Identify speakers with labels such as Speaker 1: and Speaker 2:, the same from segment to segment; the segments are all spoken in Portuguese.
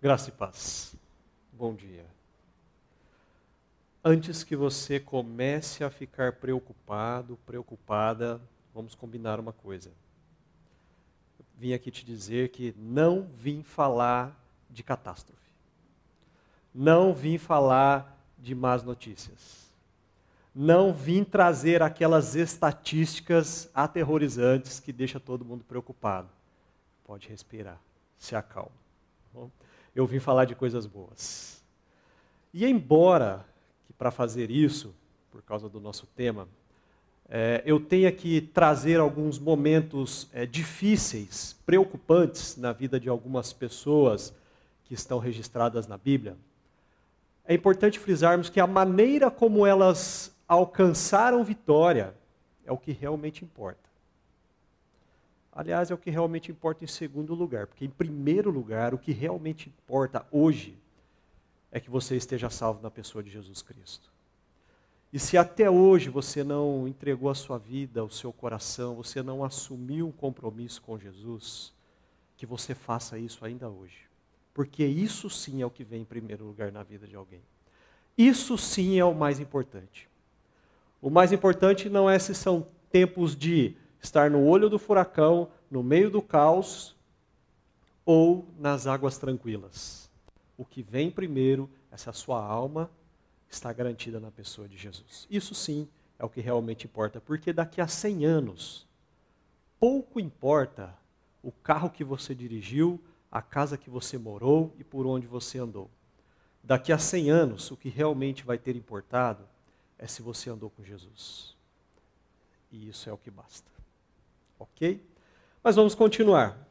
Speaker 1: Graça e paz. Bom dia. Antes que você comece a ficar preocupado, preocupada, vamos combinar uma coisa. Vim aqui te dizer que não vim falar de catástrofe. Não vim falar de más notícias. Não vim trazer aquelas estatísticas aterrorizantes que deixa todo mundo preocupado. Pode respirar, se acalma. Tá? Eu vim falar de coisas boas. E embora que para fazer isso, por causa do nosso tema, é, eu tenha que trazer alguns momentos é, difíceis, preocupantes na vida de algumas pessoas que estão registradas na Bíblia, é importante frisarmos que a maneira como elas alcançaram vitória é o que realmente importa. Aliás, é o que realmente importa em segundo lugar, porque em primeiro lugar, o que realmente importa hoje é que você esteja salvo na pessoa de Jesus Cristo. E se até hoje você não entregou a sua vida, o seu coração, você não assumiu um compromisso com Jesus, que você faça isso ainda hoje. Porque isso sim é o que vem em primeiro lugar na vida de alguém. Isso sim é o mais importante. O mais importante não é se são tempos de estar no olho do furacão, no meio do caos ou nas águas tranquilas. O que vem primeiro é se a sua alma está garantida na pessoa de Jesus. Isso sim é o que realmente importa, porque daqui a 100 anos, pouco importa o carro que você dirigiu, a casa que você morou e por onde você andou. Daqui a 100 anos, o que realmente vai ter importado é se você andou com Jesus. E isso é o que basta. Ok? Mas vamos continuar.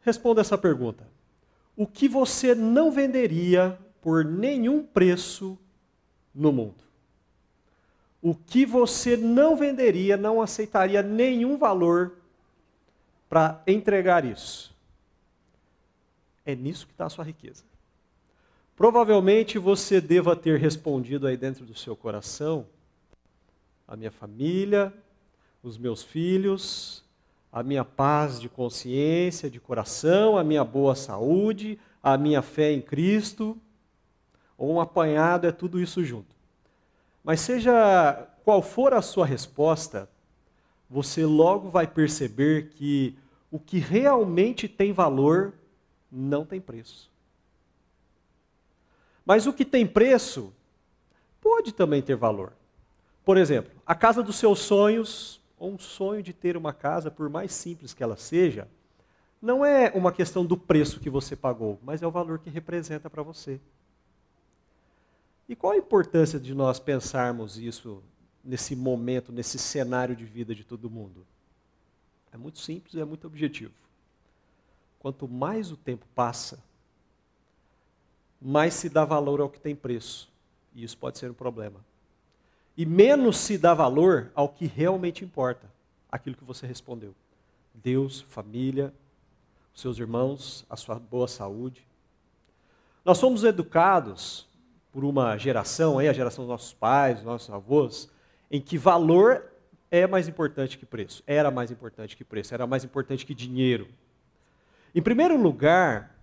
Speaker 1: Responda essa pergunta. O que você não venderia por nenhum preço no mundo? O que você não venderia, não aceitaria nenhum valor para entregar isso? É nisso que está a sua riqueza. Provavelmente você deva ter respondido aí dentro do seu coração: a minha família, os meus filhos, a minha paz de consciência, de coração, a minha boa saúde, a minha fé em Cristo. Ou um apanhado é tudo isso junto. Mas seja qual for a sua resposta, você logo vai perceber que o que realmente tem valor não tem preço. Mas o que tem preço pode também ter valor. Por exemplo, a casa dos seus sonhos ou um sonho de ter uma casa, por mais simples que ela seja, não é uma questão do preço que você pagou, mas é o valor que representa para você. E qual a importância de nós pensarmos isso nesse momento, nesse cenário de vida de todo mundo? É muito simples e é muito objetivo. Quanto mais o tempo passa, mais se dá valor ao que tem preço. E isso pode ser um problema e menos se dá valor ao que realmente importa, aquilo que você respondeu. Deus, família, seus irmãos, a sua boa saúde. Nós somos educados por uma geração, aí a geração dos nossos pais, dos nossos avós, em que valor é mais importante que preço, era mais importante que preço, era mais importante que dinheiro. Em primeiro lugar,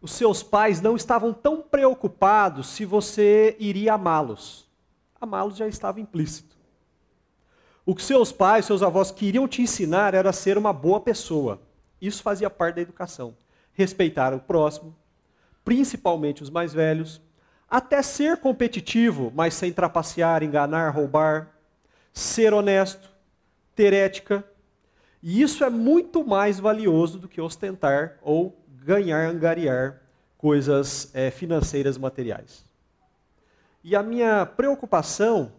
Speaker 1: os seus pais não estavam tão preocupados se você iria amá-los amá-los já estava implícito. O que seus pais, seus avós queriam te ensinar era ser uma boa pessoa. Isso fazia parte da educação. Respeitar o próximo, principalmente os mais velhos, até ser competitivo, mas sem trapacear, enganar, roubar, ser honesto, ter ética. E isso é muito mais valioso do que ostentar ou ganhar, angariar coisas é, financeiras materiais. E a minha preocupação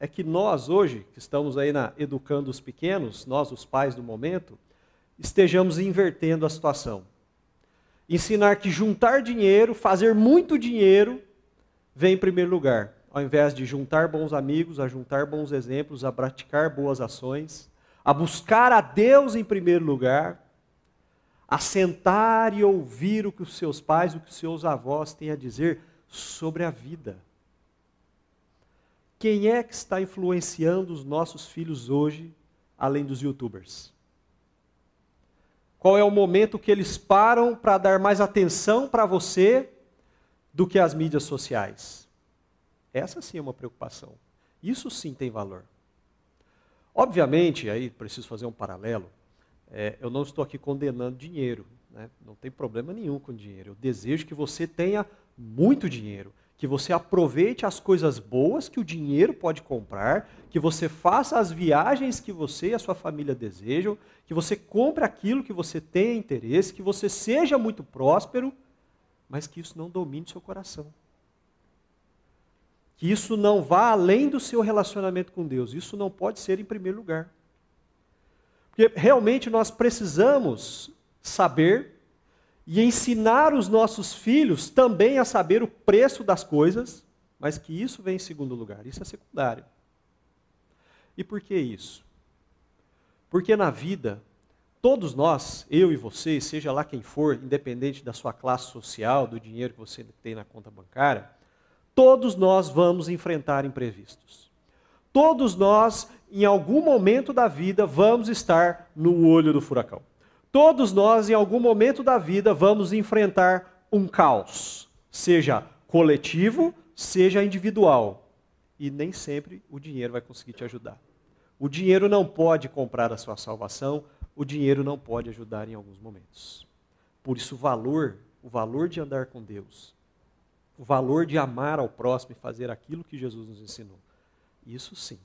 Speaker 1: é que nós hoje, que estamos aí na educando os pequenos, nós os pais do momento, estejamos invertendo a situação. Ensinar que juntar dinheiro, fazer muito dinheiro, vem em primeiro lugar, ao invés de juntar bons amigos, a juntar bons exemplos, a praticar boas ações, a buscar a Deus em primeiro lugar, a sentar e ouvir o que os seus pais, o que os seus avós têm a dizer sobre a vida. Quem é que está influenciando os nossos filhos hoje, além dos youtubers? Qual é o momento que eles param para dar mais atenção para você do que as mídias sociais? Essa sim é uma preocupação. Isso sim tem valor. Obviamente, aí preciso fazer um paralelo. É, eu não estou aqui condenando dinheiro. Né? Não tem problema nenhum com dinheiro. Eu desejo que você tenha muito dinheiro que você aproveite as coisas boas que o dinheiro pode comprar, que você faça as viagens que você e a sua família desejam, que você compre aquilo que você tem interesse, que você seja muito próspero, mas que isso não domine seu coração. Que isso não vá além do seu relacionamento com Deus. Isso não pode ser em primeiro lugar. Porque realmente nós precisamos saber e ensinar os nossos filhos também a saber o preço das coisas, mas que isso vem em segundo lugar, isso é secundário. E por que isso? Porque na vida, todos nós, eu e você, seja lá quem for, independente da sua classe social, do dinheiro que você tem na conta bancária, todos nós vamos enfrentar imprevistos. Todos nós, em algum momento da vida, vamos estar no olho do furacão. Todos nós, em algum momento da vida, vamos enfrentar um caos, seja coletivo, seja individual. E nem sempre o dinheiro vai conseguir te ajudar. O dinheiro não pode comprar a sua salvação, o dinheiro não pode ajudar em alguns momentos. Por isso, o valor, o valor de andar com Deus, o valor de amar ao próximo e fazer aquilo que Jesus nos ensinou. Isso sim,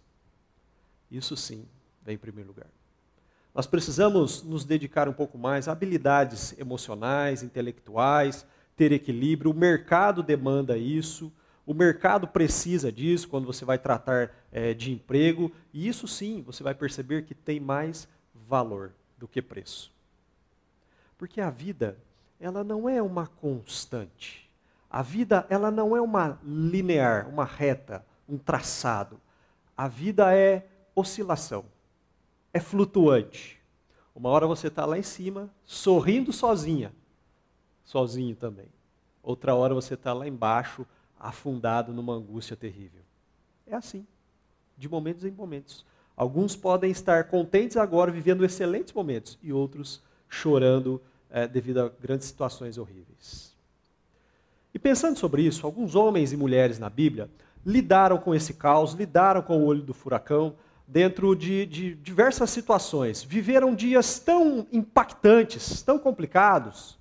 Speaker 1: isso sim vem em primeiro lugar. Nós precisamos nos dedicar um pouco mais a habilidades emocionais, intelectuais, ter equilíbrio. O mercado demanda isso, o mercado precisa disso quando você vai tratar é, de emprego, e isso sim você vai perceber que tem mais valor do que preço. Porque a vida, ela não é uma constante. A vida, ela não é uma linear, uma reta, um traçado. A vida é oscilação é flutuante. Uma hora você está lá em cima, sorrindo sozinha, sozinho também. Outra hora você está lá embaixo, afundado numa angústia terrível. É assim, de momentos em momentos. Alguns podem estar contentes agora, vivendo excelentes momentos, e outros chorando é, devido a grandes situações horríveis. E pensando sobre isso, alguns homens e mulheres na Bíblia lidaram com esse caos, lidaram com o olho do furacão, dentro de, de diversas situações. Viveram dias tão impactantes, tão complicados,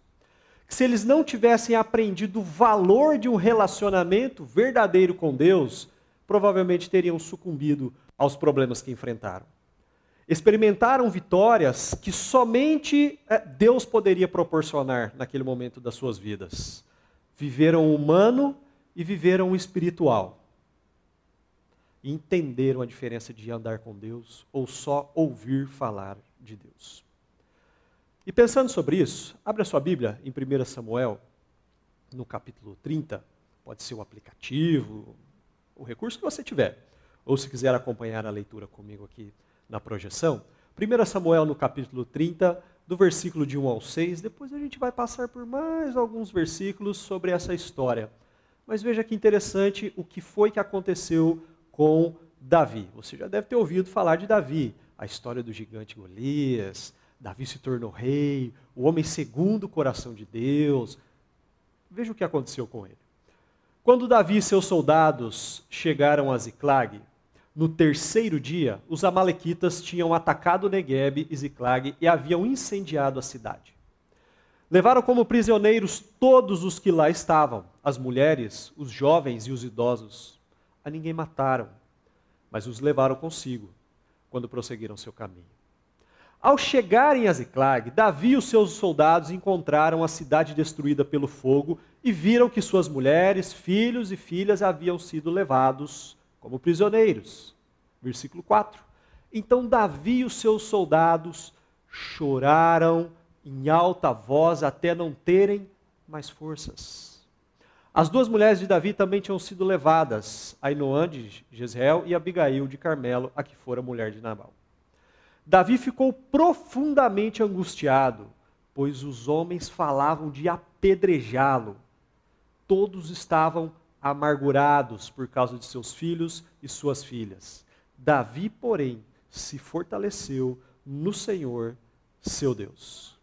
Speaker 1: que se eles não tivessem aprendido o valor de um relacionamento verdadeiro com Deus, provavelmente teriam sucumbido aos problemas que enfrentaram. Experimentaram vitórias que somente é, Deus poderia proporcionar naquele momento das suas vidas. Viveram o humano e viveram o espiritual e entenderam a diferença de andar com Deus ou só ouvir falar de Deus. E pensando sobre isso, abra sua Bíblia em 1 Samuel, no capítulo 30, pode ser o aplicativo, o recurso que você tiver, ou se quiser acompanhar a leitura comigo aqui na projeção. 1 Samuel no capítulo 30, do versículo de 1 ao 6, depois a gente vai passar por mais alguns versículos sobre essa história. Mas veja que interessante o que foi que aconteceu com Davi. Você já deve ter ouvido falar de Davi, a história do gigante Golias. Davi se tornou rei, o homem segundo o coração de Deus. Veja o que aconteceu com ele. Quando Davi e seus soldados chegaram a Ziclag, no terceiro dia, os amalequitas tinham atacado Negueb e Ziclag e haviam incendiado a cidade. Levaram como prisioneiros todos os que lá estavam, as mulheres, os jovens e os idosos a ninguém mataram, mas os levaram consigo quando prosseguiram seu caminho. Ao chegarem a Ziclag, Davi e os seus soldados encontraram a cidade destruída pelo fogo e viram que suas mulheres, filhos e filhas haviam sido levados como prisioneiros. Versículo 4. Então Davi e os seus soldados choraram em alta voz até não terem mais forças. As duas mulheres de Davi também tinham sido levadas, Ainoã de Jezreel e Abigail de Carmelo, a que fora mulher de Nabal. Davi ficou profundamente angustiado, pois os homens falavam de apedrejá-lo. Todos estavam amargurados por causa de seus filhos e suas filhas. Davi, porém, se fortaleceu no Senhor, seu Deus.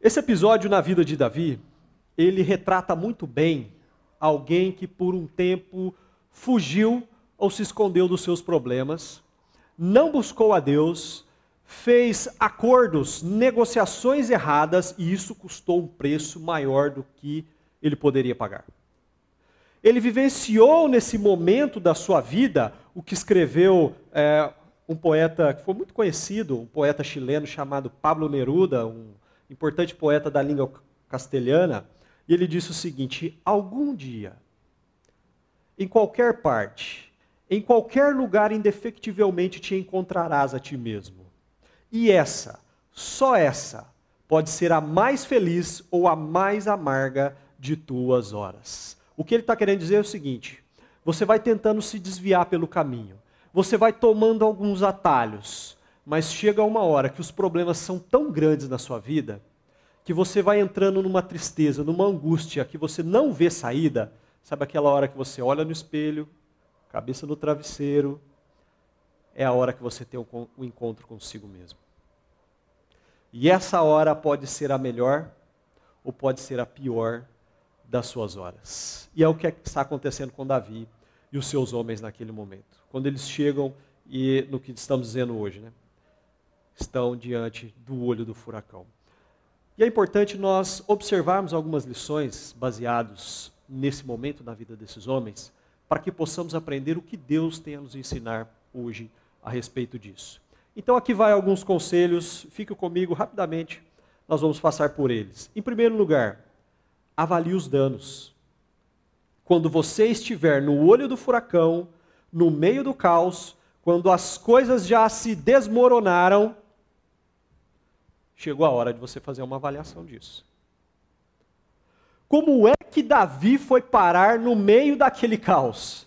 Speaker 1: Esse episódio na vida de Davi, ele retrata muito bem alguém que por um tempo fugiu ou se escondeu dos seus problemas, não buscou a Deus, fez acordos, negociações erradas e isso custou um preço maior do que ele poderia pagar. Ele vivenciou nesse momento da sua vida o que escreveu é, um poeta que foi muito conhecido, um poeta chileno chamado Pablo Neruda, um importante poeta da língua castelhana, e ele disse o seguinte: Algum dia, em qualquer parte, em qualquer lugar, indefectivelmente te encontrarás a ti mesmo. E essa, só essa, pode ser a mais feliz ou a mais amarga de tuas horas. O que ele está querendo dizer é o seguinte: você vai tentando se desviar pelo caminho, você vai tomando alguns atalhos, mas chega uma hora que os problemas são tão grandes na sua vida que você vai entrando numa tristeza, numa angústia que você não vê saída. Sabe aquela hora que você olha no espelho, cabeça no travesseiro, é a hora que você tem o um encontro consigo mesmo. E essa hora pode ser a melhor ou pode ser a pior das suas horas. E é o que está acontecendo com Davi e os seus homens naquele momento. Quando eles chegam e no que estamos dizendo hoje, né? Estão diante do olho do furacão. E é importante nós observarmos algumas lições baseados nesse momento na vida desses homens, para que possamos aprender o que Deus tem a nos ensinar hoje a respeito disso. Então aqui vai alguns conselhos, fique comigo rapidamente, nós vamos passar por eles. Em primeiro lugar, avalie os danos. Quando você estiver no olho do furacão, no meio do caos, quando as coisas já se desmoronaram, chegou a hora de você fazer uma avaliação disso. Como é que Davi foi parar no meio daquele caos?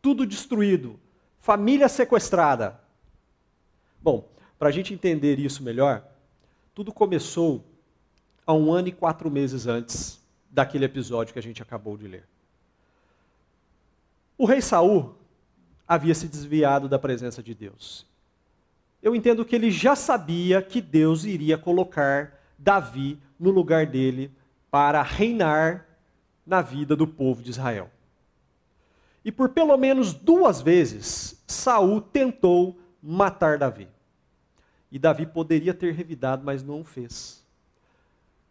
Speaker 1: Tudo destruído, família sequestrada. Bom, para a gente entender isso melhor, tudo começou há um ano e quatro meses antes daquele episódio que a gente acabou de ler. O rei Saul havia se desviado da presença de Deus. Eu entendo que ele já sabia que Deus iria colocar Davi no lugar dele para reinar na vida do povo de Israel. E por pelo menos duas vezes, Saul tentou matar Davi. E Davi poderia ter revidado, mas não fez.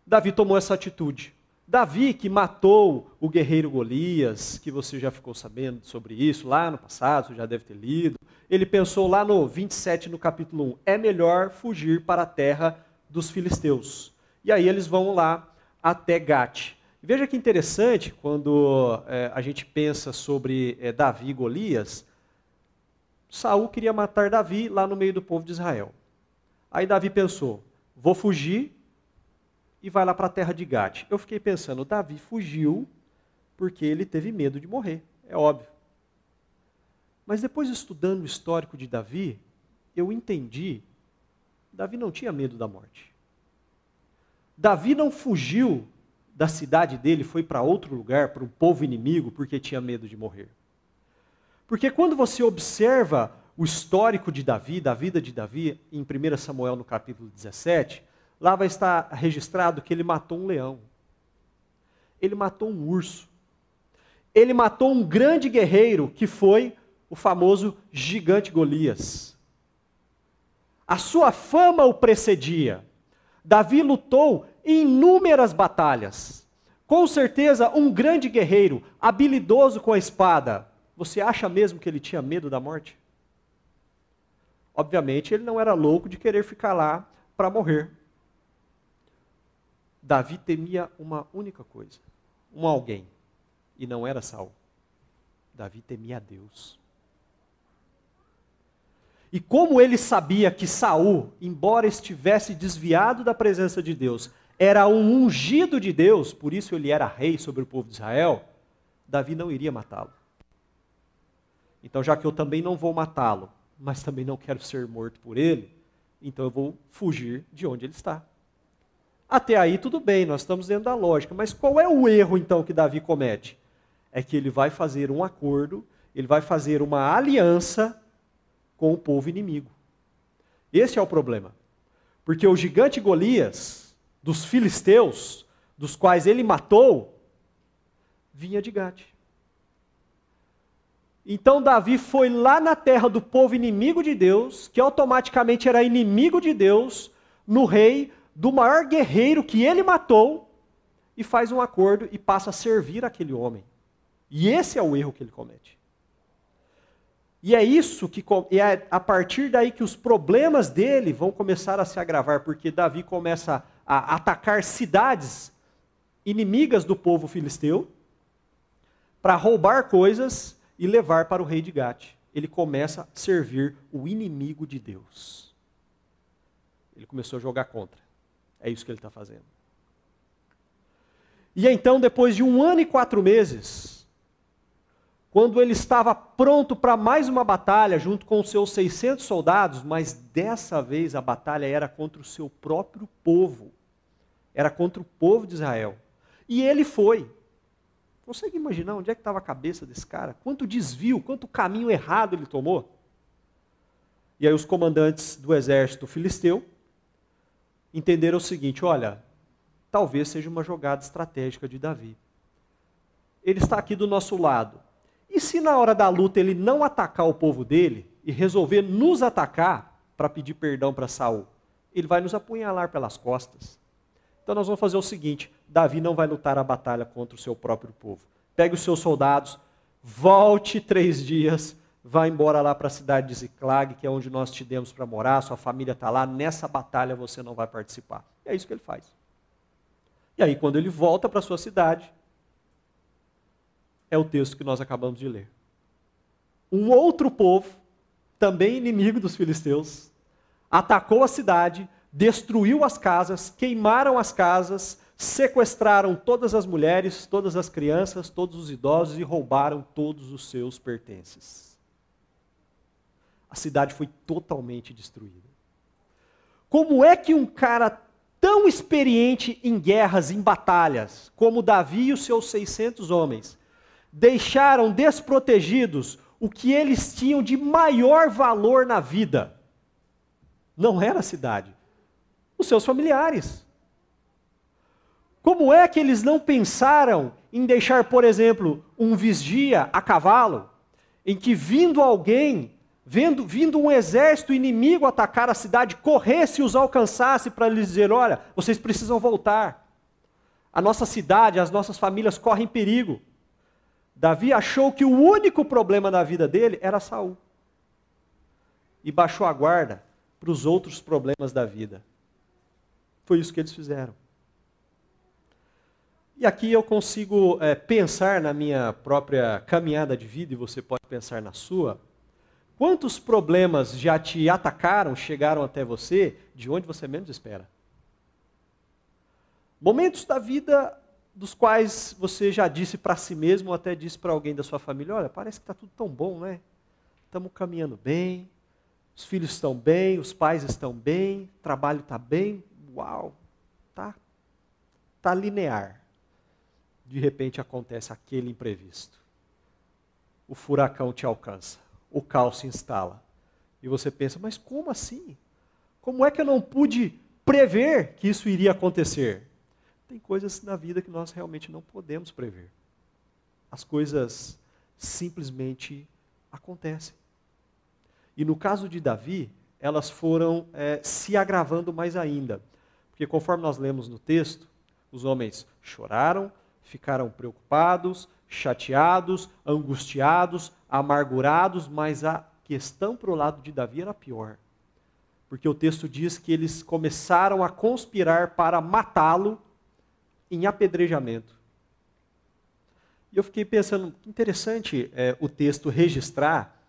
Speaker 1: Davi tomou essa atitude. Davi, que matou o guerreiro Golias, que você já ficou sabendo sobre isso lá no passado, você já deve ter lido. Ele pensou lá no 27, no capítulo 1, é melhor fugir para a terra dos filisteus. E aí eles vão lá até Gate. Veja que interessante quando é, a gente pensa sobre é, Davi e Golias. Saul queria matar Davi lá no meio do povo de Israel. Aí Davi pensou: vou fugir e vai lá para a terra de Gade. Eu fiquei pensando, Davi fugiu porque ele teve medo de morrer, é óbvio. Mas depois estudando o histórico de Davi, eu entendi, Davi não tinha medo da morte. Davi não fugiu da cidade dele, foi para outro lugar, para um povo inimigo, porque tinha medo de morrer. Porque quando você observa o histórico de Davi, da vida de Davi, em 1 Samuel no capítulo 17, Lá vai estar registrado que ele matou um leão. Ele matou um urso. Ele matou um grande guerreiro que foi o famoso gigante Golias. A sua fama o precedia. Davi lutou em inúmeras batalhas. Com certeza, um grande guerreiro, habilidoso com a espada. Você acha mesmo que ele tinha medo da morte? Obviamente, ele não era louco de querer ficar lá para morrer. Davi temia uma única coisa, um alguém, e não era Saul. Davi temia a Deus. E como ele sabia que Saul, embora estivesse desviado da presença de Deus, era um ungido de Deus, por isso ele era rei sobre o povo de Israel, Davi não iria matá-lo. Então, já que eu também não vou matá-lo, mas também não quero ser morto por ele, então eu vou fugir de onde ele está. Até aí tudo bem, nós estamos dentro da lógica. Mas qual é o erro então que Davi comete? É que ele vai fazer um acordo, ele vai fazer uma aliança com o povo inimigo. Esse é o problema. Porque o gigante Golias, dos filisteus, dos quais ele matou, vinha de Gade. Então Davi foi lá na terra do povo inimigo de Deus, que automaticamente era inimigo de Deus, no rei do maior guerreiro que ele matou, e faz um acordo e passa a servir aquele homem. E esse é o erro que ele comete. E é isso que é a partir daí que os problemas dele vão começar a se agravar, porque Davi começa a atacar cidades inimigas do povo filisteu para roubar coisas e levar para o rei de Gate. Ele começa a servir o inimigo de Deus. Ele começou a jogar contra. É isso que ele está fazendo. E então, depois de um ano e quatro meses, quando ele estava pronto para mais uma batalha junto com os seus 600 soldados, mas dessa vez a batalha era contra o seu próprio povo. Era contra o povo de Israel. E ele foi. Consegue imaginar onde é que estava a cabeça desse cara? Quanto desvio, quanto caminho errado ele tomou? E aí os comandantes do exército filisteu entenderam o seguinte: olha, talvez seja uma jogada estratégica de Davi. Ele está aqui do nosso lado. E se na hora da luta ele não atacar o povo dele e resolver nos atacar para pedir perdão para Saul, ele vai nos apunhalar pelas costas. Então nós vamos fazer o seguinte: Davi não vai lutar a batalha contra o seu próprio povo. Pegue os seus soldados, volte três dias, vá embora lá para a cidade de Ziclag, que é onde nós te demos para morar, sua família está lá, nessa batalha você não vai participar. E é isso que ele faz. E aí, quando ele volta para sua cidade, é o texto que nós acabamos de ler. Um outro povo, também inimigo dos filisteus, atacou a cidade, destruiu as casas, queimaram as casas, sequestraram todas as mulheres, todas as crianças, todos os idosos e roubaram todos os seus pertences. A cidade foi totalmente destruída. Como é que um cara tão experiente em guerras, em batalhas, como Davi e os seus 600 homens, deixaram desprotegidos o que eles tinham de maior valor na vida. Não era a cidade, os seus familiares. Como é que eles não pensaram em deixar, por exemplo, um vigia a cavalo, em que vindo alguém, vendo, vindo um exército inimigo atacar a cidade, corresse e os alcançasse para lhes dizer: olha, vocês precisam voltar. A nossa cidade, as nossas famílias correm perigo. Davi achou que o único problema na vida dele era Saul. E baixou a guarda para os outros problemas da vida. Foi isso que eles fizeram. E aqui eu consigo é, pensar na minha própria caminhada de vida, e você pode pensar na sua. Quantos problemas já te atacaram, chegaram até você, de onde você menos espera? Momentos da vida dos quais você já disse para si mesmo ou até disse para alguém da sua família: olha, parece que está tudo tão bom, né? Estamos caminhando bem, os filhos estão bem, os pais estão bem, o trabalho está bem, uau, tá, tá linear. De repente acontece aquele imprevisto. O furacão te alcança, o caos se instala. E você pensa, mas como assim? Como é que eu não pude prever que isso iria acontecer? Tem coisas na vida que nós realmente não podemos prever. As coisas simplesmente acontecem. E no caso de Davi, elas foram é, se agravando mais ainda. Porque conforme nós lemos no texto, os homens choraram, ficaram preocupados, chateados, angustiados, amargurados, mas a questão para o lado de Davi era pior. Porque o texto diz que eles começaram a conspirar para matá-lo em apedrejamento. E eu fiquei pensando, interessante é, o texto registrar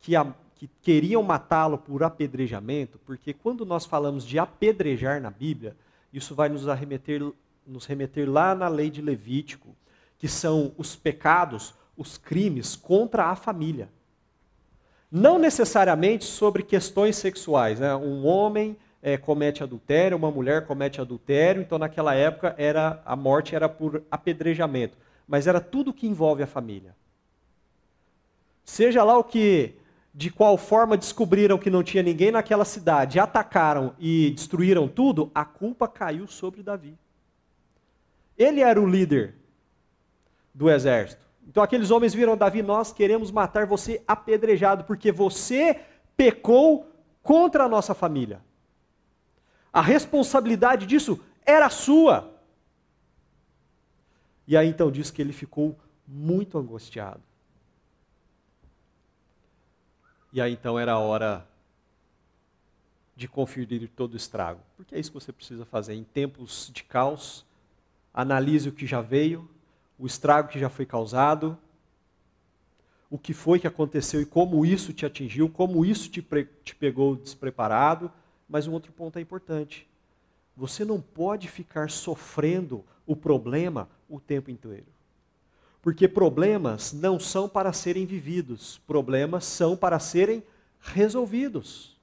Speaker 1: que, a, que queriam matá-lo por apedrejamento, porque quando nós falamos de apedrejar na Bíblia, isso vai nos, arremeter, nos remeter lá na lei de Levítico, que são os pecados, os crimes contra a família. Não necessariamente sobre questões sexuais. Né? Um homem é, comete adultério, uma mulher comete adultério, então naquela época era a morte era por apedrejamento, mas era tudo que envolve a família. Seja lá o que de qual forma descobriram que não tinha ninguém naquela cidade, atacaram e destruíram tudo, a culpa caiu sobre Davi. Ele era o líder do exército. Então aqueles homens viram Davi, nós queremos matar você apedrejado, porque você pecou contra a nossa família. A responsabilidade disso era sua. E aí então diz que ele ficou muito angustiado. E aí então era a hora de conferir todo o estrago. Porque é isso que você precisa fazer. Em tempos de caos, analise o que já veio, o estrago que já foi causado, o que foi que aconteceu e como isso te atingiu, como isso te, te pegou despreparado. Mas um outro ponto é importante. Você não pode ficar sofrendo o problema o tempo inteiro. Porque problemas não são para serem vividos, problemas são para serem resolvidos.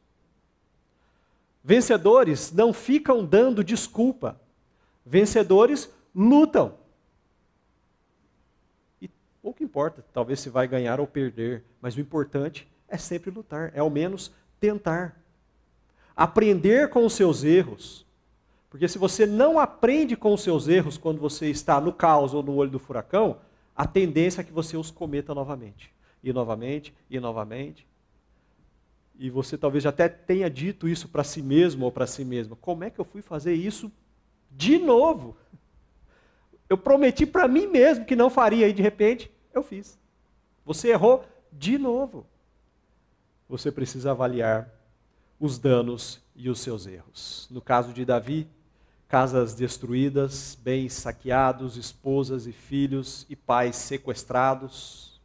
Speaker 1: Vencedores não ficam dando desculpa, vencedores lutam. Pouco importa, talvez se vai ganhar ou perder, mas o importante é sempre lutar, é ao menos tentar. Aprender com os seus erros. Porque se você não aprende com os seus erros quando você está no caos ou no olho do furacão, a tendência é que você os cometa novamente. E novamente, e novamente. E você talvez até tenha dito isso para si mesmo ou para si mesma. Como é que eu fui fazer isso de novo? Eu prometi para mim mesmo que não faria e de repente eu fiz. Você errou de novo. Você precisa avaliar os danos e os seus erros. No caso de Davi, casas destruídas, bens saqueados, esposas e filhos e pais sequestrados.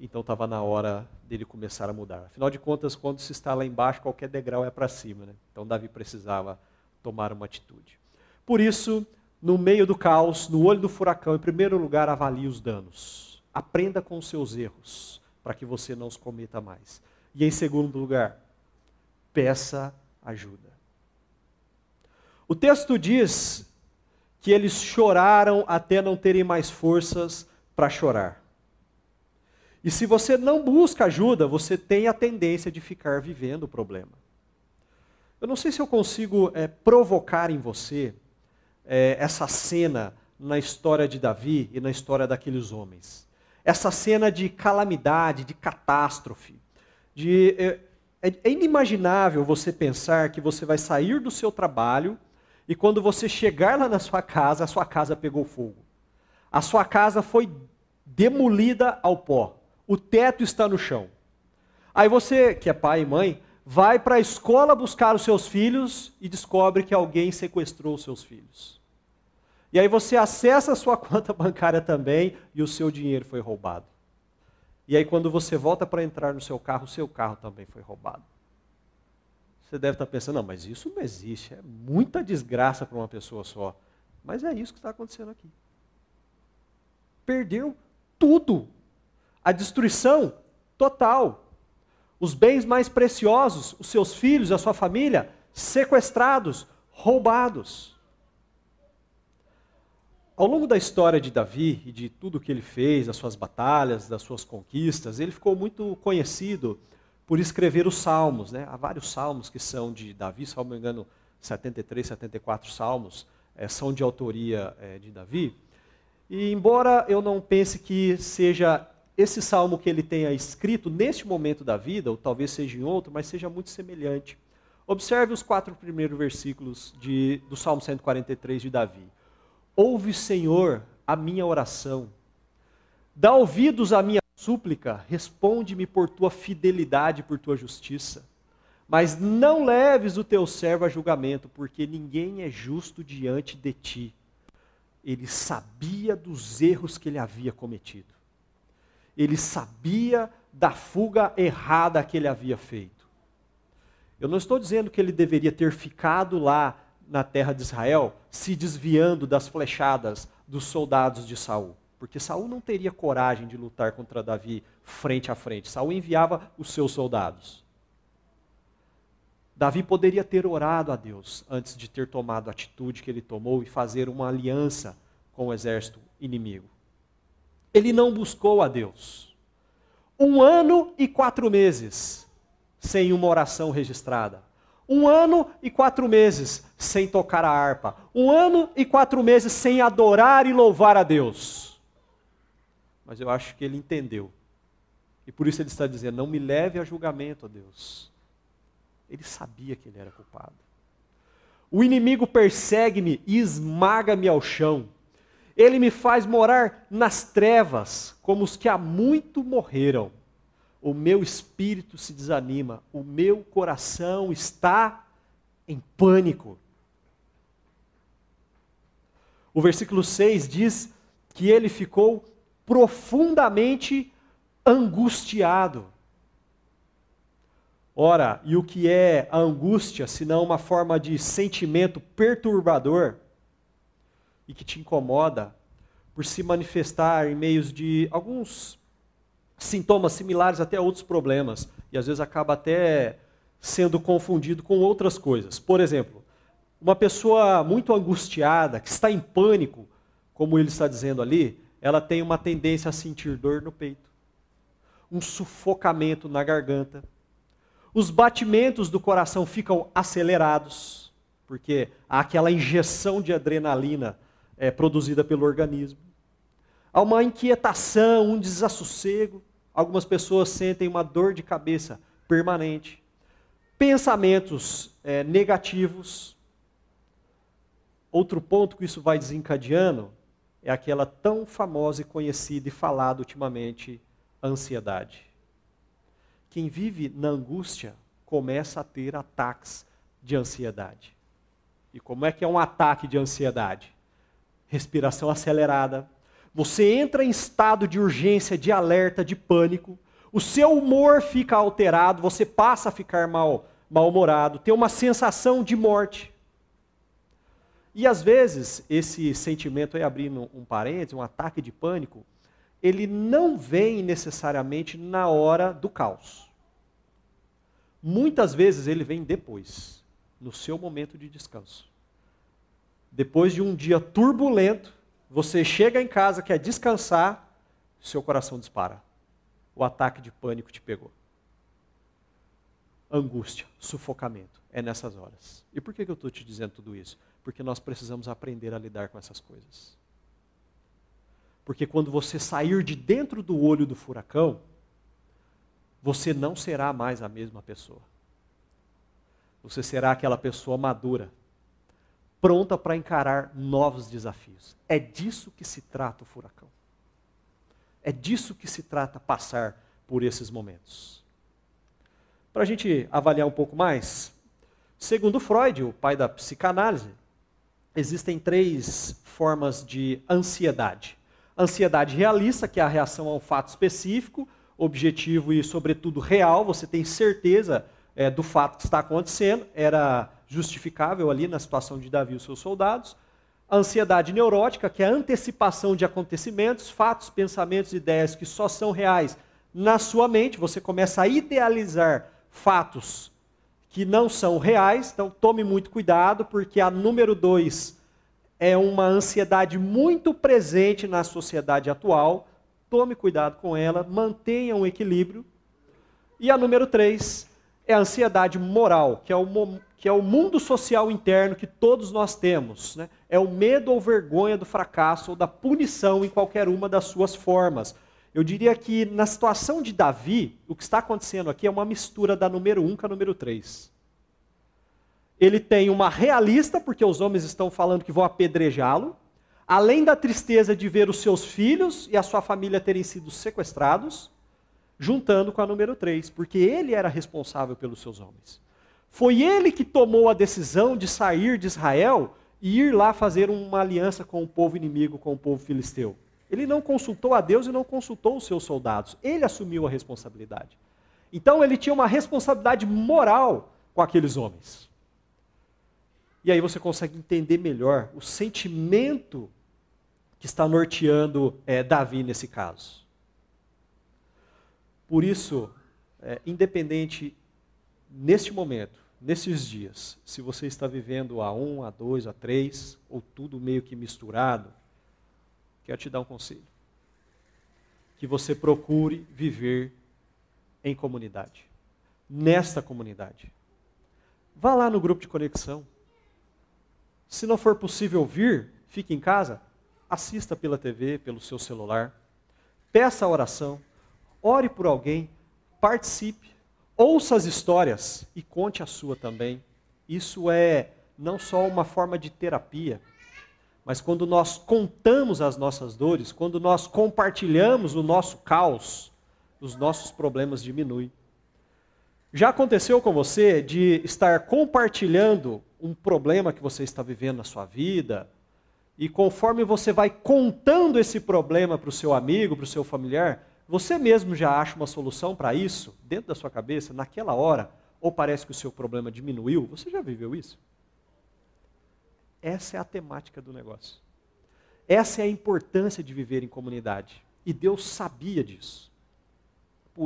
Speaker 1: Então estava na hora dele começar a mudar. Afinal de contas, quando se está lá embaixo, qualquer degrau é para cima. Né? Então Davi precisava tomar uma atitude. Por isso, no meio do caos, no olho do furacão, em primeiro lugar, avalie os danos. Aprenda com os seus erros, para que você não os cometa mais. E em segundo lugar, peça ajuda. O texto diz que eles choraram até não terem mais forças para chorar. E se você não busca ajuda, você tem a tendência de ficar vivendo o problema. Eu não sei se eu consigo é, provocar em você é, essa cena na história de Davi e na história daqueles homens. Essa cena de calamidade, de catástrofe. De, é, é, é inimaginável você pensar que você vai sair do seu trabalho e quando você chegar lá na sua casa, a sua casa pegou fogo. A sua casa foi demolida ao pó. O teto está no chão. Aí você, que é pai e mãe, vai para a escola buscar os seus filhos e descobre que alguém sequestrou os seus filhos. E aí você acessa a sua conta bancária também e o seu dinheiro foi roubado. E aí quando você volta para entrar no seu carro, o seu carro também foi roubado. Você deve estar pensando, não, mas isso não existe, é muita desgraça para uma pessoa só. Mas é isso que está acontecendo aqui. Perdeu tudo. A destruição total. Os bens mais preciosos, os seus filhos, a sua família, sequestrados, roubados. Ao longo da história de Davi e de tudo que ele fez, das suas batalhas, das suas conquistas, ele ficou muito conhecido por escrever os salmos. Né? Há vários salmos que são de Davi, se não me engano, 73, 74 salmos é, são de autoria é, de Davi. E embora eu não pense que seja esse salmo que ele tenha escrito neste momento da vida, ou talvez seja em outro, mas seja muito semelhante. Observe os quatro primeiros versículos de, do Salmo 143 de Davi. Ouve, Senhor, a minha oração. Dá ouvidos à minha súplica, responde-me por tua fidelidade, por tua justiça. Mas não leves o teu servo a julgamento, porque ninguém é justo diante de ti. Ele sabia dos erros que ele havia cometido. Ele sabia da fuga errada que ele havia feito. Eu não estou dizendo que ele deveria ter ficado lá na terra de Israel, se desviando das flechadas dos soldados de Saul porque Saul não teria coragem de lutar contra Davi frente a frente. Saul enviava os seus soldados. Davi poderia ter orado a Deus antes de ter tomado a atitude que ele tomou e fazer uma aliança com o exército inimigo. Ele não buscou a Deus. um ano e quatro meses sem uma oração registrada. Um ano e quatro meses sem tocar a harpa. Um ano e quatro meses sem adorar e louvar a Deus. Mas eu acho que ele entendeu. E por isso ele está dizendo: Não me leve a julgamento, ó Deus. Ele sabia que ele era culpado. O inimigo persegue-me e esmaga-me ao chão. Ele me faz morar nas trevas, como os que há muito morreram. O meu espírito se desanima, o meu coração está em pânico. O versículo 6 diz que ele ficou profundamente angustiado. Ora, e o que é a angústia, senão uma forma de sentimento perturbador e que te incomoda por se manifestar em meios de alguns sintomas similares até a outros problemas e às vezes acaba até sendo confundido com outras coisas. Por exemplo, uma pessoa muito angustiada, que está em pânico, como ele está dizendo ali, ela tem uma tendência a sentir dor no peito, um sufocamento na garganta. Os batimentos do coração ficam acelerados, porque há aquela injeção de adrenalina é, produzida pelo organismo. Há uma inquietação, um desassossego. Algumas pessoas sentem uma dor de cabeça permanente. Pensamentos é, negativos. Outro ponto que isso vai desencadeando é aquela tão famosa e conhecida e falada ultimamente, ansiedade. Quem vive na angústia começa a ter ataques de ansiedade. E como é que é um ataque de ansiedade? Respiração acelerada, você entra em estado de urgência, de alerta, de pânico, o seu humor fica alterado, você passa a ficar mal, mal-humorado, tem uma sensação de morte. E às vezes, esse sentimento, aí abrindo um parênteses, um ataque de pânico, ele não vem necessariamente na hora do caos. Muitas vezes ele vem depois, no seu momento de descanso. Depois de um dia turbulento, você chega em casa, quer descansar, seu coração dispara. O ataque de pânico te pegou. Angústia, sufocamento. É nessas horas. E por que eu estou te dizendo tudo isso? Porque nós precisamos aprender a lidar com essas coisas. Porque quando você sair de dentro do olho do furacão, você não será mais a mesma pessoa. Você será aquela pessoa madura, pronta para encarar novos desafios. É disso que se trata o furacão. É disso que se trata passar por esses momentos. Para a gente avaliar um pouco mais, segundo Freud, o pai da psicanálise, existem três formas de ansiedade. Ansiedade realista, que é a reação a um fato específico, objetivo e, sobretudo, real, você tem certeza é, do fato que está acontecendo, era justificável ali na situação de Davi e os seus soldados. A ansiedade neurótica, que é a antecipação de acontecimentos, fatos, pensamentos, ideias que só são reais na sua mente. Você começa a idealizar fatos que não são reais, então tome muito cuidado, porque a número dois é uma ansiedade muito presente na sociedade atual. Tome cuidado com ela, mantenha um equilíbrio. E a número três é a ansiedade moral, que é o, que é o mundo social interno que todos nós temos. Né? É o medo ou vergonha do fracasso ou da punição em qualquer uma das suas formas. Eu diria que na situação de Davi, o que está acontecendo aqui é uma mistura da número 1 um com a número 3. Ele tem uma realista, porque os homens estão falando que vão apedrejá-lo, além da tristeza de ver os seus filhos e a sua família terem sido sequestrados, juntando com a número 3, porque ele era responsável pelos seus homens. Foi ele que tomou a decisão de sair de Israel e ir lá fazer uma aliança com o povo inimigo, com o povo filisteu. Ele não consultou a Deus e não consultou os seus soldados. Ele assumiu a responsabilidade. Então ele tinha uma responsabilidade moral com aqueles homens. E aí você consegue entender melhor o sentimento que está norteando é, Davi nesse caso. Por isso, é, independente neste momento, nesses dias, se você está vivendo a um, a dois, a três, ou tudo meio que misturado, quero te dar um conselho. Que você procure viver em comunidade, nesta comunidade. Vá lá no grupo de conexão. Se não for possível vir, fique em casa, assista pela TV, pelo seu celular. Peça a oração, ore por alguém, participe, ouça as histórias e conte a sua também. Isso é não só uma forma de terapia, mas quando nós contamos as nossas dores, quando nós compartilhamos o nosso caos, os nossos problemas diminuem. Já aconteceu com você de estar compartilhando um problema que você está vivendo na sua vida, e conforme você vai contando esse problema para o seu amigo, para o seu familiar, você mesmo já acha uma solução para isso dentro da sua cabeça, naquela hora, ou parece que o seu problema diminuiu? Você já viveu isso? Essa é a temática do negócio. Essa é a importância de viver em comunidade. E Deus sabia disso.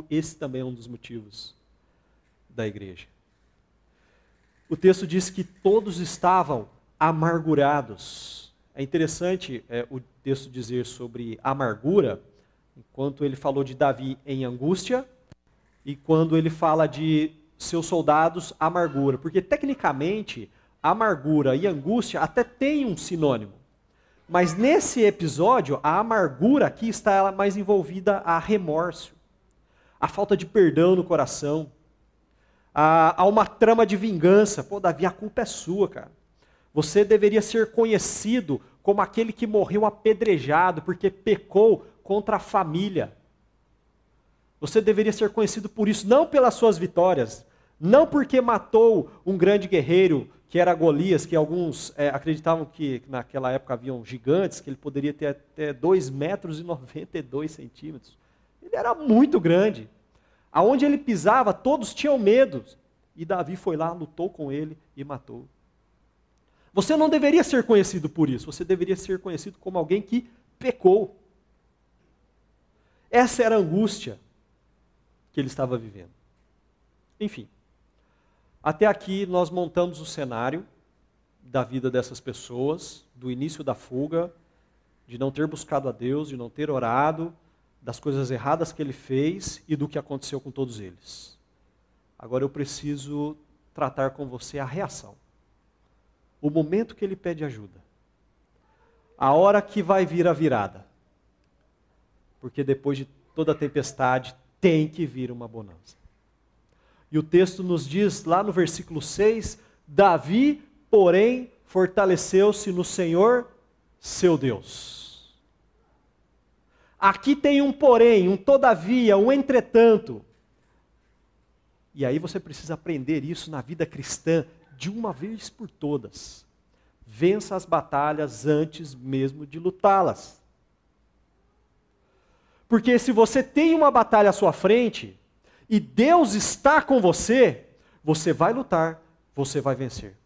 Speaker 1: Esse também é um dos motivos da igreja. O texto diz que todos estavam amargurados. É interessante é, o texto dizer sobre amargura, enquanto ele falou de Davi em angústia, e quando ele fala de seus soldados, amargura. Porque, tecnicamente, amargura e angústia até têm um sinônimo. Mas nesse episódio, a amargura aqui está mais envolvida a remorso, a falta de perdão no coração, a, a uma trama de vingança. Pô, Davi, a culpa é sua, cara. Você deveria ser conhecido como aquele que morreu apedrejado porque pecou contra a família. Você deveria ser conhecido por isso, não pelas suas vitórias, não porque matou um grande guerreiro que era Golias, que alguns é, acreditavam que naquela época haviam gigantes, que ele poderia ter até 2 metros e 92 centímetros. Ele era muito grande. Aonde ele pisava, todos tinham medo. E Davi foi lá, lutou com ele e matou. Você não deveria ser conhecido por isso, você deveria ser conhecido como alguém que pecou. Essa era a angústia que ele estava vivendo. Enfim, até aqui nós montamos o cenário da vida dessas pessoas, do início da fuga, de não ter buscado a Deus, de não ter orado, das coisas erradas que ele fez e do que aconteceu com todos eles. Agora eu preciso tratar com você a reação. O momento que ele pede ajuda. A hora que vai vir a virada. Porque depois de toda tempestade tem que vir uma bonança. E o texto nos diz lá no versículo 6: Davi, porém, fortaleceu-se no Senhor, seu Deus. Aqui tem um porém, um todavia, um entretanto. E aí você precisa aprender isso na vida cristã de uma vez por todas. Vença as batalhas antes mesmo de lutá-las. Porque se você tem uma batalha à sua frente, e Deus está com você, você vai lutar, você vai vencer.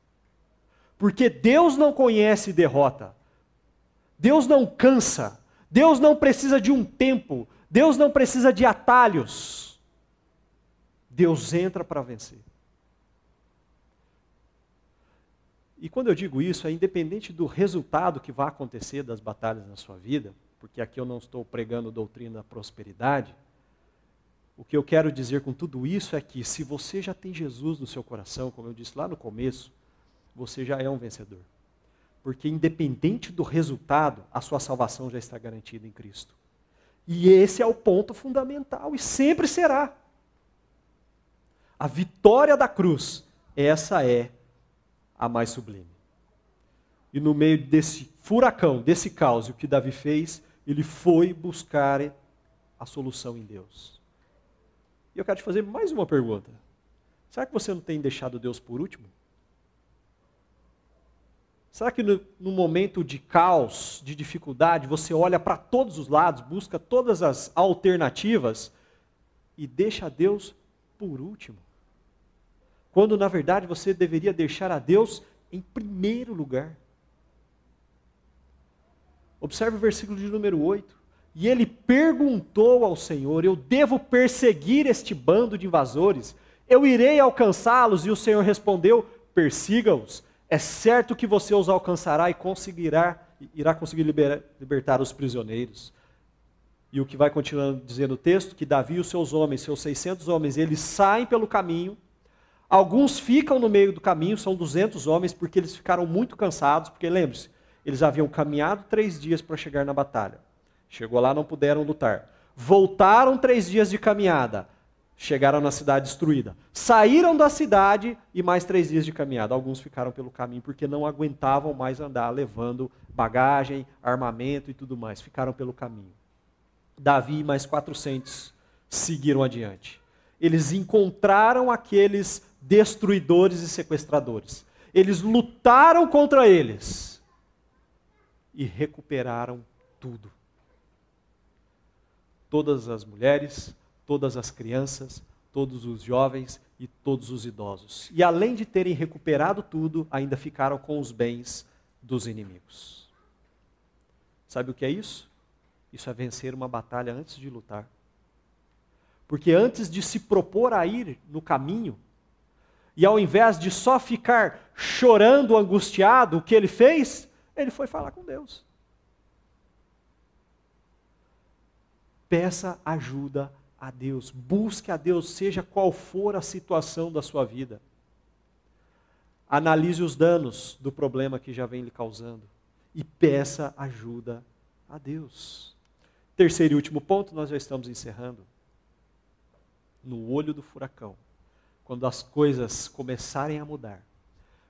Speaker 1: Porque Deus não conhece derrota. Deus não cansa. Deus não precisa de um tempo. Deus não precisa de atalhos. Deus entra para vencer. E quando eu digo isso, é independente do resultado que vai acontecer das batalhas na sua vida, porque aqui eu não estou pregando doutrina da prosperidade o que eu quero dizer com tudo isso é que se você já tem Jesus no seu coração, como eu disse lá no começo, você já é um vencedor. Porque independente do resultado, a sua salvação já está garantida em Cristo. E esse é o ponto fundamental e sempre será. A vitória da cruz, essa é a mais sublime. E no meio desse furacão, desse caos, o que Davi fez, ele foi buscar a solução em Deus. E eu quero te fazer mais uma pergunta. Será que você não tem deixado Deus por último? Será que no, no momento de caos, de dificuldade, você olha para todos os lados, busca todas as alternativas e deixa Deus por último? Quando na verdade você deveria deixar a Deus em primeiro lugar. Observe o versículo de número 8. E ele perguntou ao Senhor: Eu devo perseguir este bando de invasores? Eu irei alcançá-los? E o Senhor respondeu: Persiga-os. É certo que você os alcançará e conseguirá, irá conseguir liberar, libertar os prisioneiros. E o que vai continuando dizendo o texto, que Davi e os seus homens, seus 600 homens, eles saem pelo caminho. Alguns ficam no meio do caminho, são 200 homens, porque eles ficaram muito cansados, porque lembre-se, eles haviam caminhado três dias para chegar na batalha. Chegou lá, não puderam lutar. Voltaram três dias de caminhada. Chegaram na cidade destruída. Saíram da cidade e mais três dias de caminhada. Alguns ficaram pelo caminho porque não aguentavam mais andar levando bagagem, armamento e tudo mais. Ficaram pelo caminho. Davi e mais 400 seguiram adiante. Eles encontraram aqueles destruidores e sequestradores. Eles lutaram contra eles e recuperaram tudo. Todas as mulheres, todas as crianças, todos os jovens e todos os idosos. E além de terem recuperado tudo, ainda ficaram com os bens dos inimigos. Sabe o que é isso? Isso é vencer uma batalha antes de lutar. Porque antes de se propor a ir no caminho, e ao invés de só ficar chorando, angustiado, o que ele fez? Ele foi falar com Deus. Peça ajuda a Deus, busque a Deus, seja qual for a situação da sua vida. Analise os danos do problema que já vem lhe causando e peça ajuda a Deus. Terceiro e último ponto, nós já estamos encerrando. No olho do furacão, quando as coisas começarem a mudar,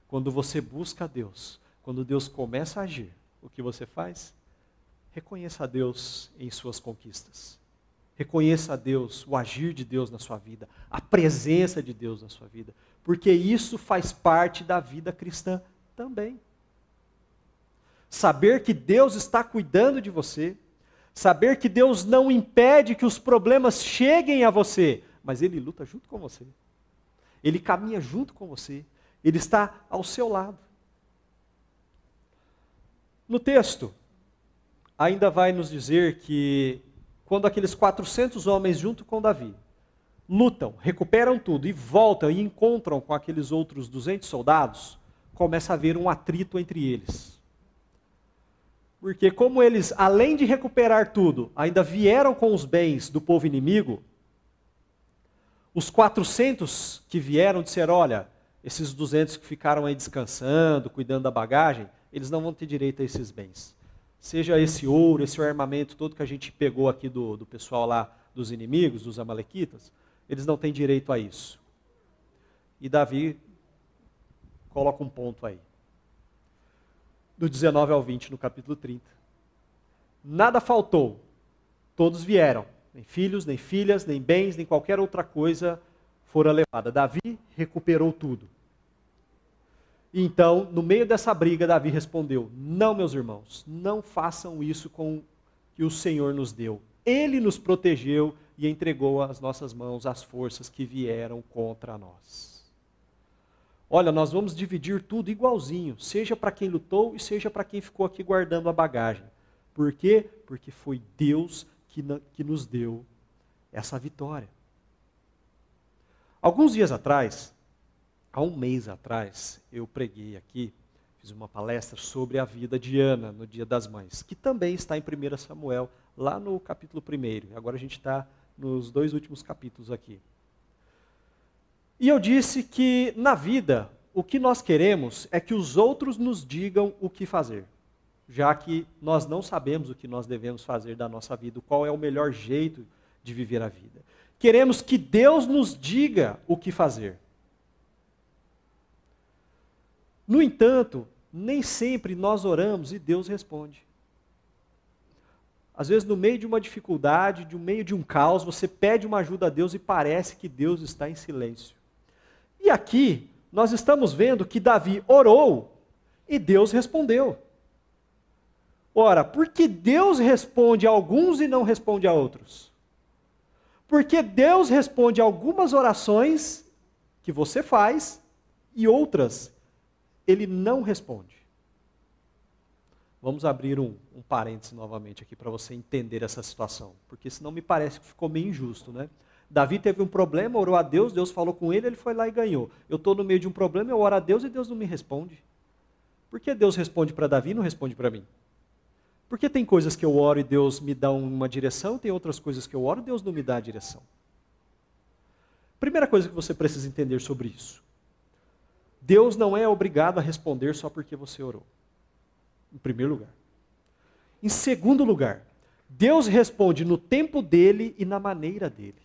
Speaker 1: quando você busca a Deus, quando Deus começa a agir, o que você faz? Reconheça a Deus em suas conquistas. Reconheça a Deus, o agir de Deus na sua vida, a presença de Deus na sua vida, porque isso faz parte da vida cristã também. Saber que Deus está cuidando de você, Saber que Deus não impede que os problemas cheguem a você, mas Ele luta junto com você. Ele caminha junto com você. Ele está ao seu lado. No texto, ainda vai nos dizer que quando aqueles 400 homens, junto com Davi, lutam, recuperam tudo e voltam e encontram com aqueles outros 200 soldados, começa a haver um atrito entre eles. Porque, como eles, além de recuperar tudo, ainda vieram com os bens do povo inimigo, os 400 que vieram disseram: olha, esses 200 que ficaram aí descansando, cuidando da bagagem, eles não vão ter direito a esses bens. Seja esse ouro, esse armamento todo que a gente pegou aqui do, do pessoal lá dos inimigos, dos amalequitas, eles não têm direito a isso. E Davi coloca um ponto aí do 19 ao 20, no capítulo 30. Nada faltou, todos vieram, nem filhos, nem filhas, nem bens, nem qualquer outra coisa fora levada. Davi recuperou tudo. Então, no meio dessa briga, Davi respondeu: Não, meus irmãos, não façam isso com o que o Senhor nos deu. Ele nos protegeu e entregou às nossas mãos as forças que vieram contra nós. Olha, nós vamos dividir tudo igualzinho, seja para quem lutou e seja para quem ficou aqui guardando a bagagem. Por quê? Porque foi Deus que, que nos deu essa vitória. Alguns dias atrás, há um mês atrás, eu preguei aqui, fiz uma palestra sobre a vida de Ana no Dia das Mães, que também está em 1 Samuel, lá no capítulo 1. Agora a gente está nos dois últimos capítulos aqui. E eu disse que na vida o que nós queremos é que os outros nos digam o que fazer, já que nós não sabemos o que nós devemos fazer da nossa vida, qual é o melhor jeito de viver a vida. Queremos que Deus nos diga o que fazer. No entanto, nem sempre nós oramos e Deus responde. Às vezes, no meio de uma dificuldade, no meio de um caos, você pede uma ajuda a Deus e parece que Deus está em silêncio. E aqui nós estamos vendo que Davi orou e Deus respondeu. Ora, por que Deus responde a alguns e não responde a outros? Porque Deus responde a algumas orações que você faz e outras ele não responde. Vamos abrir um, um parêntese novamente aqui para você entender essa situação, porque senão me parece que ficou meio injusto, né? Davi teve um problema, orou a Deus, Deus falou com ele, ele foi lá e ganhou. Eu estou no meio de um problema, eu oro a Deus e Deus não me responde. Por que Deus responde para Davi e não responde para mim? Porque tem coisas que eu oro e Deus me dá uma direção, tem outras coisas que eu oro e Deus não me dá a direção. Primeira coisa que você precisa entender sobre isso. Deus não é obrigado a responder só porque você orou. Em primeiro lugar. Em segundo lugar, Deus responde no tempo dele e na maneira dele.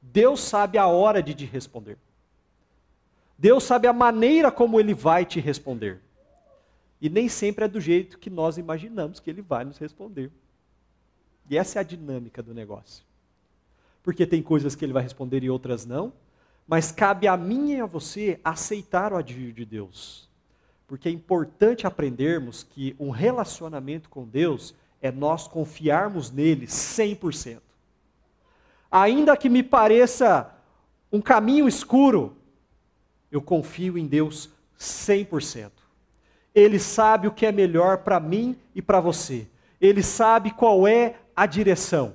Speaker 1: Deus sabe a hora de te responder. Deus sabe a maneira como ele vai te responder. E nem sempre é do jeito que nós imaginamos que ele vai nos responder. E essa é a dinâmica do negócio. Porque tem coisas que ele vai responder e outras não, mas cabe a mim e a você aceitar o agir de Deus. Porque é importante aprendermos que um relacionamento com Deus é nós confiarmos nele 100%. Ainda que me pareça um caminho escuro, eu confio em Deus 100%. Ele sabe o que é melhor para mim e para você. Ele sabe qual é a direção.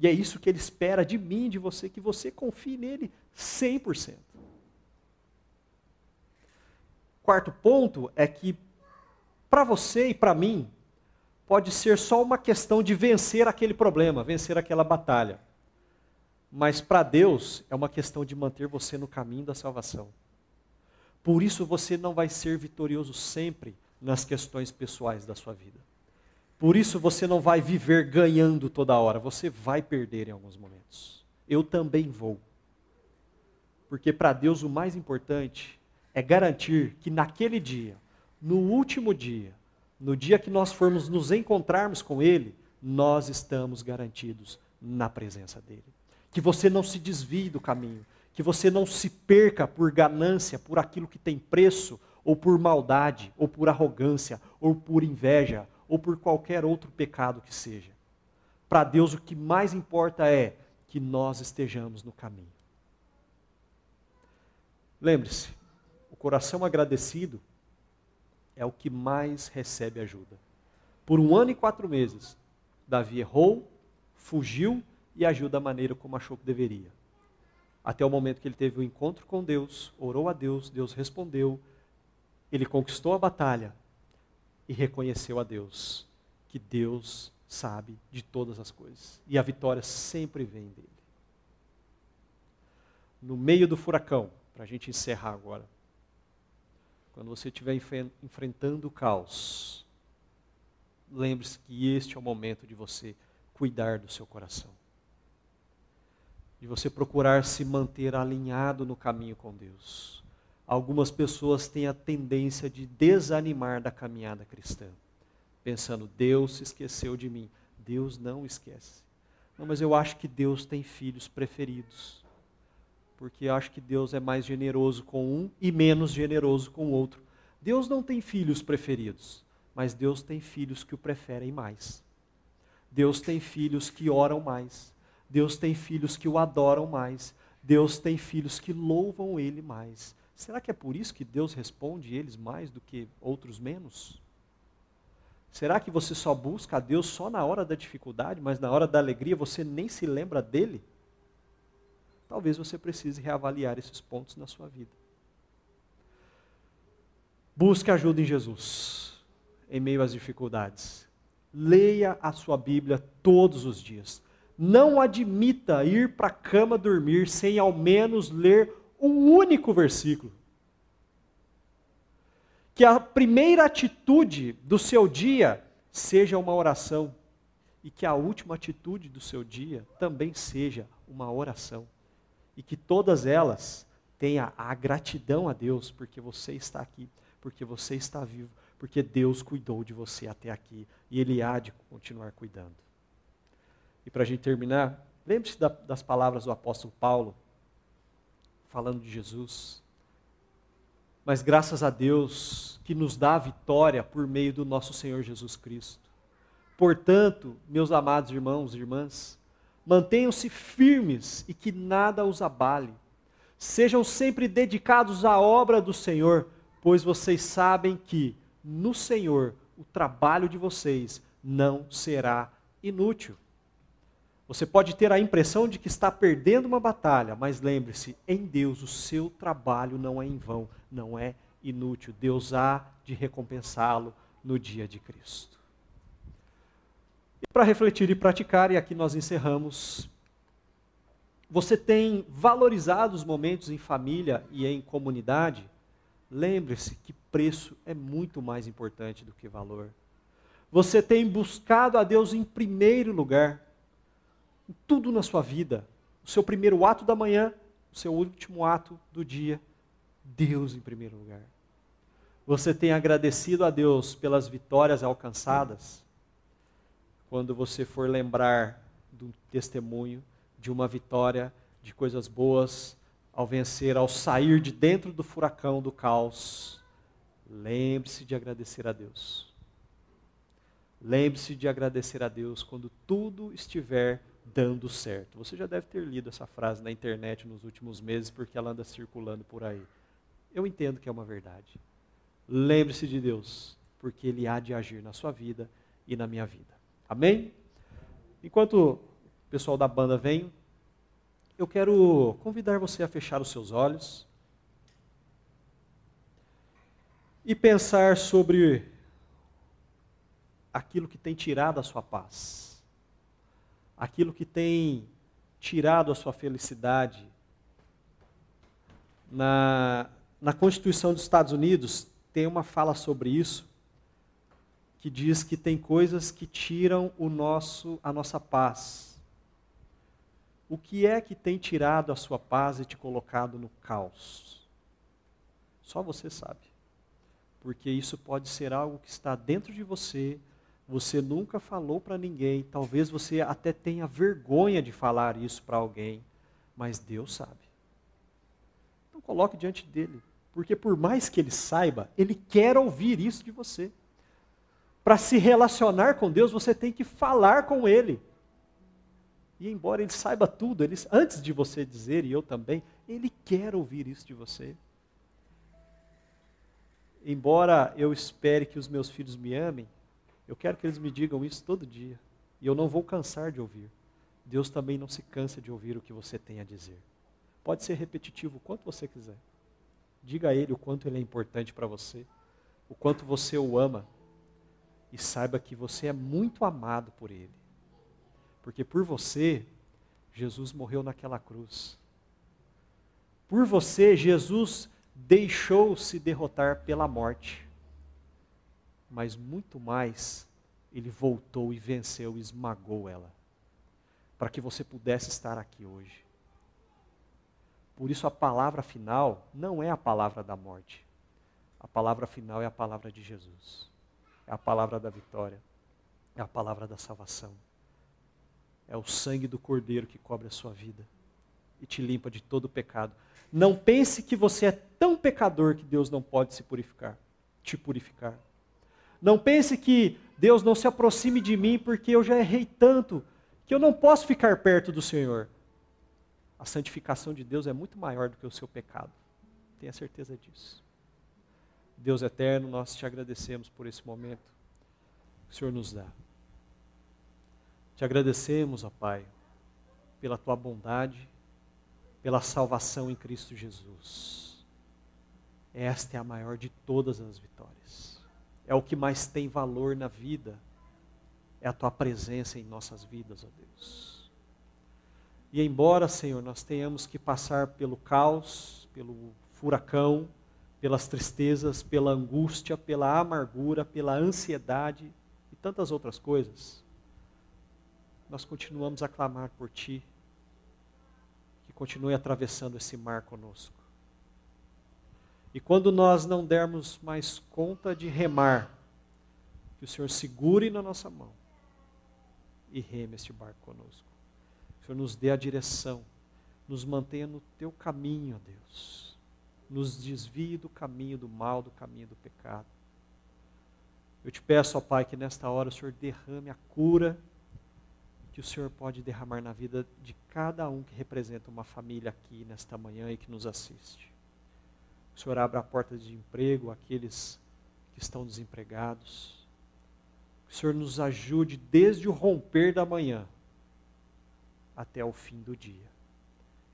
Speaker 1: E é isso que ele espera de mim de você, que você confie nele 100%. Quarto ponto é que, para você e para mim, pode ser só uma questão de vencer aquele problema, vencer aquela batalha. Mas para Deus é uma questão de manter você no caminho da salvação. Por isso você não vai ser vitorioso sempre nas questões pessoais da sua vida. Por isso você não vai viver ganhando toda hora, você vai perder em alguns momentos. Eu também vou. Porque para Deus o mais importante é garantir que naquele dia, no último dia, no dia que nós formos nos encontrarmos com Ele, nós estamos garantidos na presença dEle. Que você não se desvie do caminho, que você não se perca por ganância, por aquilo que tem preço, ou por maldade, ou por arrogância, ou por inveja, ou por qualquer outro pecado que seja. Para Deus, o que mais importa é que nós estejamos no caminho. Lembre-se, o coração agradecido é o que mais recebe ajuda. Por um ano e quatro meses, Davi errou, fugiu e agiu da maneira como achou que deveria até o momento que ele teve o um encontro com Deus, orou a Deus, Deus respondeu, ele conquistou a batalha e reconheceu a Deus que Deus sabe de todas as coisas e a vitória sempre vem dele. No meio do furacão, para a gente encerrar agora, quando você estiver enfrentando o caos, lembre-se que este é o momento de você cuidar do seu coração de você procurar se manter alinhado no caminho com Deus. Algumas pessoas têm a tendência de desanimar da caminhada cristã, pensando, Deus se esqueceu de mim. Deus não esquece. Não, mas eu acho que Deus tem filhos preferidos. Porque acho que Deus é mais generoso com um e menos generoso com o outro. Deus não tem filhos preferidos, mas Deus tem filhos que o preferem mais. Deus tem filhos que oram mais. Deus tem filhos que o adoram mais. Deus tem filhos que louvam Ele mais. Será que é por isso que Deus responde eles mais do que outros menos? Será que você só busca a Deus só na hora da dificuldade, mas na hora da alegria você nem se lembra dele? Talvez você precise reavaliar esses pontos na sua vida. Busque ajuda em Jesus, em meio às dificuldades. Leia a sua Bíblia todos os dias não admita ir para a cama dormir sem ao menos ler um único versículo. Que a primeira atitude do seu dia seja uma oração e que a última atitude do seu dia também seja uma oração. E que todas elas tenham a gratidão a Deus porque você está aqui, porque você está vivo, porque Deus cuidou de você até aqui e Ele há de continuar cuidando. E para a gente terminar, lembre-se da, das palavras do apóstolo Paulo, falando de Jesus. Mas graças a Deus que nos dá a vitória por meio do nosso Senhor Jesus Cristo. Portanto, meus amados irmãos e irmãs, mantenham-se firmes e que nada os abale. Sejam sempre dedicados à obra do Senhor, pois vocês sabem que no Senhor o trabalho de vocês não será inútil. Você pode ter a impressão de que está perdendo uma batalha, mas lembre-se, em Deus o seu trabalho não é em vão, não é inútil. Deus há de recompensá-lo no dia de Cristo. Para refletir e praticar, e aqui nós encerramos. Você tem valorizado os momentos em família e em comunidade? Lembre-se que preço é muito mais importante do que valor. Você tem buscado a Deus em primeiro lugar, em tudo na sua vida. O seu primeiro ato da manhã, o seu último ato do dia, Deus em primeiro lugar. Você tem agradecido a Deus pelas vitórias alcançadas? Quando você for lembrar do testemunho de uma vitória, de coisas boas, ao vencer, ao sair de dentro do furacão do caos, lembre-se de agradecer a Deus. Lembre-se de agradecer a Deus quando tudo estiver dando certo. Você já deve ter lido essa frase na internet nos últimos meses, porque ela anda circulando por aí. Eu entendo que é uma verdade. Lembre-se de Deus, porque Ele há de agir na sua vida e na minha vida. Amém? Enquanto o pessoal da banda vem, eu quero convidar você a fechar os seus olhos e pensar sobre aquilo que tem tirado a sua paz, aquilo que tem tirado a sua felicidade. Na, na Constituição dos Estados Unidos tem uma fala sobre isso, que diz que tem coisas que tiram o nosso, a nossa paz o que é que tem tirado a sua paz e te colocado no caos? Só você sabe. Porque isso pode ser algo que está dentro de você, você nunca falou para ninguém, talvez você até tenha vergonha de falar isso para alguém, mas Deus sabe. Então coloque diante dele, porque por mais que ele saiba, ele quer ouvir isso de você. Para se relacionar com Deus, você tem que falar com ele. E embora ele saiba tudo, ele, antes de você dizer, e eu também, ele quer ouvir isso de você. Embora eu espere que os meus filhos me amem, eu quero que eles me digam isso todo dia. E eu não vou cansar de ouvir. Deus também não se cansa de ouvir o que você tem a dizer. Pode ser repetitivo o quanto você quiser. Diga a Ele o quanto Ele é importante para você, o quanto você o ama. E saiba que você é muito amado por Ele. Porque por você, Jesus morreu naquela cruz. Por você, Jesus deixou-se derrotar pela morte. Mas muito mais, ele voltou e venceu esmagou ela. Para que você pudesse estar aqui hoje. Por isso, a palavra final não é a palavra da morte. A palavra final é a palavra de Jesus. É a palavra da vitória. É a palavra da salvação. É o sangue do Cordeiro que cobre a sua vida e te limpa de todo pecado. Não pense que você é tão pecador que Deus não pode se purificar, te purificar. Não pense que Deus não se aproxime de mim porque eu já errei tanto que eu não posso ficar perto do Senhor. A santificação de Deus é muito maior do que o seu pecado. Tenha certeza disso. Deus eterno, nós te agradecemos por esse momento que o Senhor nos dá. Te agradecemos, ó Pai, pela tua bondade, pela salvação em Cristo Jesus. Esta é a maior de todas as vitórias. É o que mais tem valor na vida. É a tua presença em nossas vidas, ó Deus. E embora, Senhor, nós tenhamos que passar pelo caos, pelo furacão, pelas tristezas, pela angústia, pela amargura, pela ansiedade e tantas outras coisas, nós continuamos a clamar por Ti, que continue atravessando esse mar conosco. E quando nós não dermos mais conta de remar, que o Senhor segure na nossa mão e reme este barco conosco. O Senhor nos dê a direção, nos mantenha no Teu caminho, Deus. Nos desvie do caminho do mal, do caminho do pecado. Eu te peço, ó Pai, que nesta hora o Senhor derrame a cura que o Senhor pode derramar na vida de cada um que representa uma família aqui nesta manhã e que nos assiste. O Senhor abra a porta de emprego àqueles que estão desempregados. Que o Senhor nos ajude desde o romper da manhã até o fim do dia.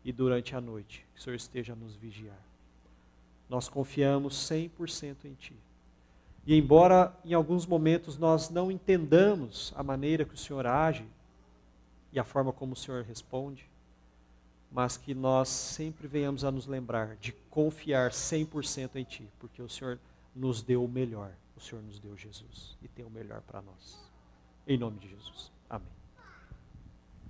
Speaker 1: E durante a noite, que o Senhor esteja a nos vigiar. Nós confiamos 100% em Ti. E embora em alguns momentos nós não entendamos a maneira que o Senhor age e a forma como o Senhor responde, mas que nós sempre venhamos a nos lembrar de confiar 100% em Ti, porque o Senhor nos deu o melhor. O Senhor nos deu Jesus e tem o melhor para nós. Em nome de Jesus. Amém.